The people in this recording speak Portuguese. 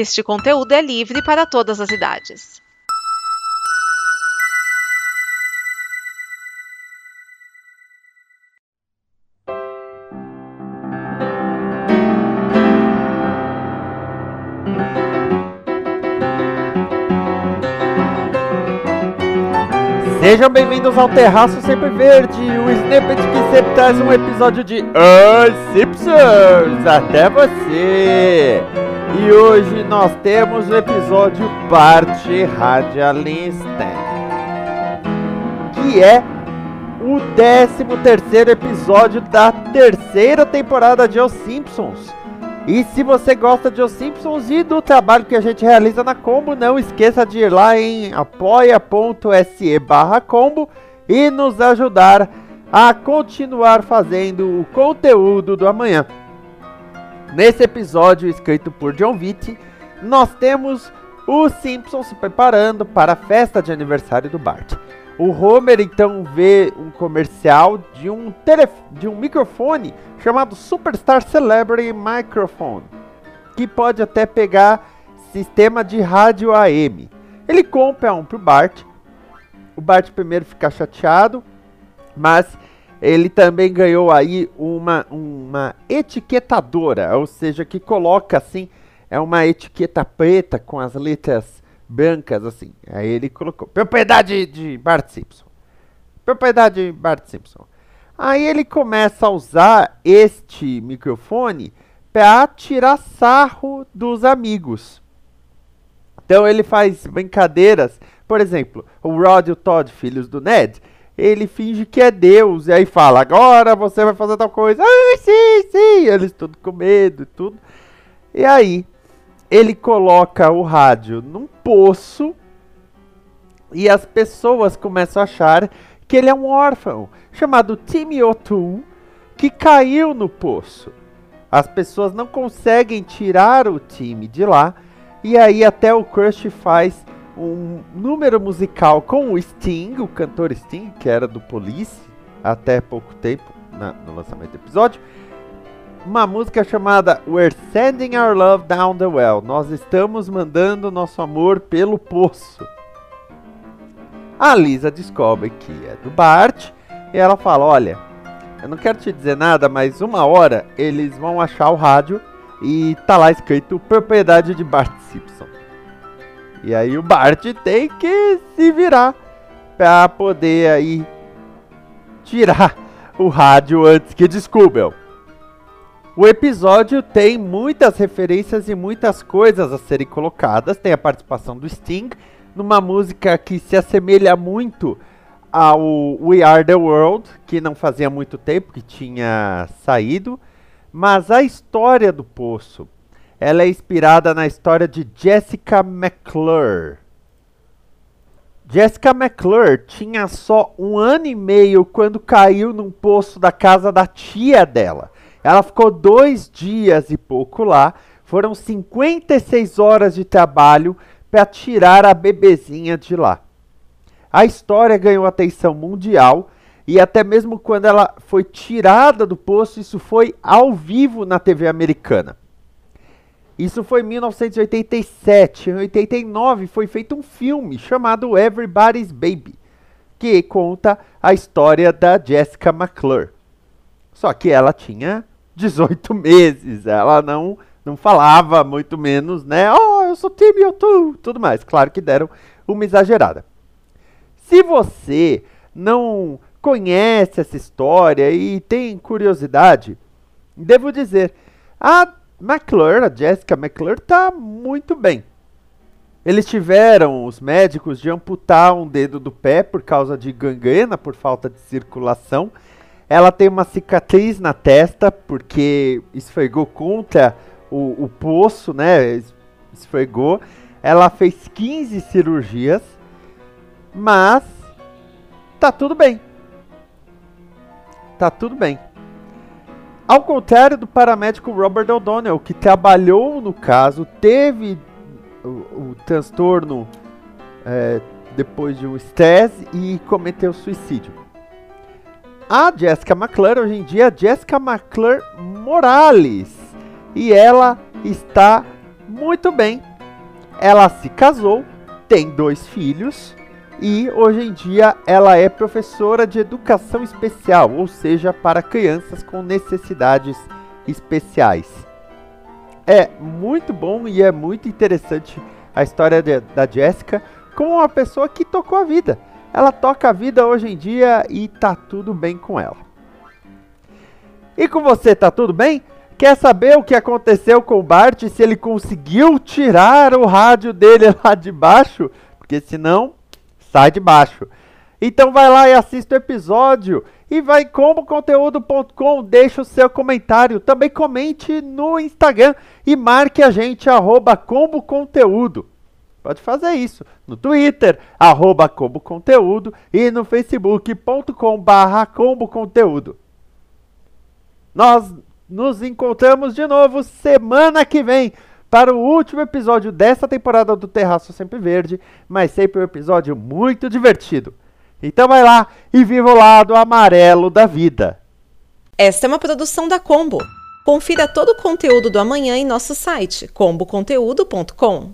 Este conteúdo é livre para todas as idades. Sejam bem-vindos ao Terraço Sempre Verde, o snippet que sempre traz um episódio de Os Simpsons até você. E hoje nós temos o episódio Bart Radialista, que é o 13 terceiro episódio da terceira temporada de Os Simpsons. E se você gosta de Os Simpsons e do trabalho que a gente realiza na Combo, não esqueça de ir lá em apoia.se barra Combo e nos ajudar a continuar fazendo o conteúdo do amanhã. Nesse episódio escrito por John Vitti, nós temos os Simpsons se preparando para a festa de aniversário do Bart. O Homer então vê um comercial de um, de um microfone chamado Superstar Celebrity Microphone, que pode até pegar sistema de rádio AM. Ele compra um pro Bart. O Bart primeiro fica chateado, mas ele também ganhou aí uma, uma etiquetadora, ou seja, que coloca assim, é uma etiqueta preta com as letras brancas assim. Aí ele colocou propriedade de Bart Simpson. Propriedade de Bart Simpson. Aí ele começa a usar este microfone para tirar sarro dos amigos. Então ele faz brincadeiras, por exemplo, o Rod e o Todd, filhos do Ned, ele finge que é Deus e aí fala: "Agora você vai fazer tal coisa". Ah, sim, sim, eles tudo com medo e tudo. E aí ele coloca o rádio num poço e as pessoas começam a achar que ele é um órfão chamado Timmy O'Toole que caiu no poço. As pessoas não conseguem tirar o time de lá e aí até o Crush faz um número musical com o Sting, o cantor Sting, que era do Police até pouco tempo na, no lançamento do episódio uma música chamada We're Sending Our Love Down the Well. Nós estamos mandando nosso amor pelo poço. A Lisa descobre que é do Bart e ela fala: Olha, eu não quero te dizer nada, mas uma hora eles vão achar o rádio e tá lá escrito propriedade de Bart Simpson. E aí o Bart tem que se virar para poder aí tirar o rádio antes que descubram. O episódio tem muitas referências e muitas coisas a serem colocadas. Tem a participação do Sting numa música que se assemelha muito ao We Are the World, que não fazia muito tempo que tinha saído. Mas a história do Poço, ela é inspirada na história de Jessica McClure. Jessica McClure tinha só um ano e meio quando caiu num poço da casa da tia dela. Ela ficou dois dias e pouco lá. Foram 56 horas de trabalho para tirar a bebezinha de lá. A história ganhou atenção mundial e até mesmo quando ela foi tirada do poço, isso foi ao vivo na TV americana. Isso foi em 1987. Em 89 foi feito um filme chamado Everybody's Baby, que conta a história da Jessica McClure. Só que ela tinha 18 meses. Ela não não falava, muito menos, né? Oh, eu sou time, eu tô, tudo mais. Claro que deram uma exagerada. Se você não conhece essa história e tem curiosidade, devo dizer, a McClure, a Jessica McClure, tá muito bem. Eles tiveram, os médicos, de amputar um dedo do pé por causa de gangrena, por falta de circulação. Ela tem uma cicatriz na testa, porque esfregou contra o, o poço, né? Esfregou. Ela fez 15 cirurgias, mas tá tudo bem. Tá tudo bem. Ao contrário do paramédico Robert O'Donnell, que trabalhou no caso, teve o, o transtorno é, depois de um estresse e cometeu suicídio. A Jessica McClure hoje em dia é Jessica McClure Morales. E ela está Muito bem. Ela se casou, tem dois filhos e hoje em dia ela é professora de educação especial, ou seja, para crianças com necessidades especiais. É muito bom e é muito interessante a história de, da Jéssica como uma pessoa que tocou a vida. Ela toca a vida hoje em dia e tá tudo bem com ela. E com você, tá tudo bem? Quer saber o que aconteceu com o Bart? Se ele conseguiu tirar o rádio dele lá de baixo? Porque senão, sai de baixo. Então vai lá e assista o episódio. E vai em comboconteúdo.com, deixa o seu comentário. Também comente no Instagram e marque a gente, arroba comboconteúdo. Pode fazer isso no Twitter, arroba comboconteúdo e no facebook.com barra comboconteúdo. Nós nos encontramos de novo semana que vem para o último episódio dessa temporada do Terraço Sempre Verde, mas sempre um episódio muito divertido. Então vai lá e viva o lado amarelo da vida. Esta é uma produção da Combo. Confira todo o conteúdo do amanhã em nosso site comboconteúdo.com.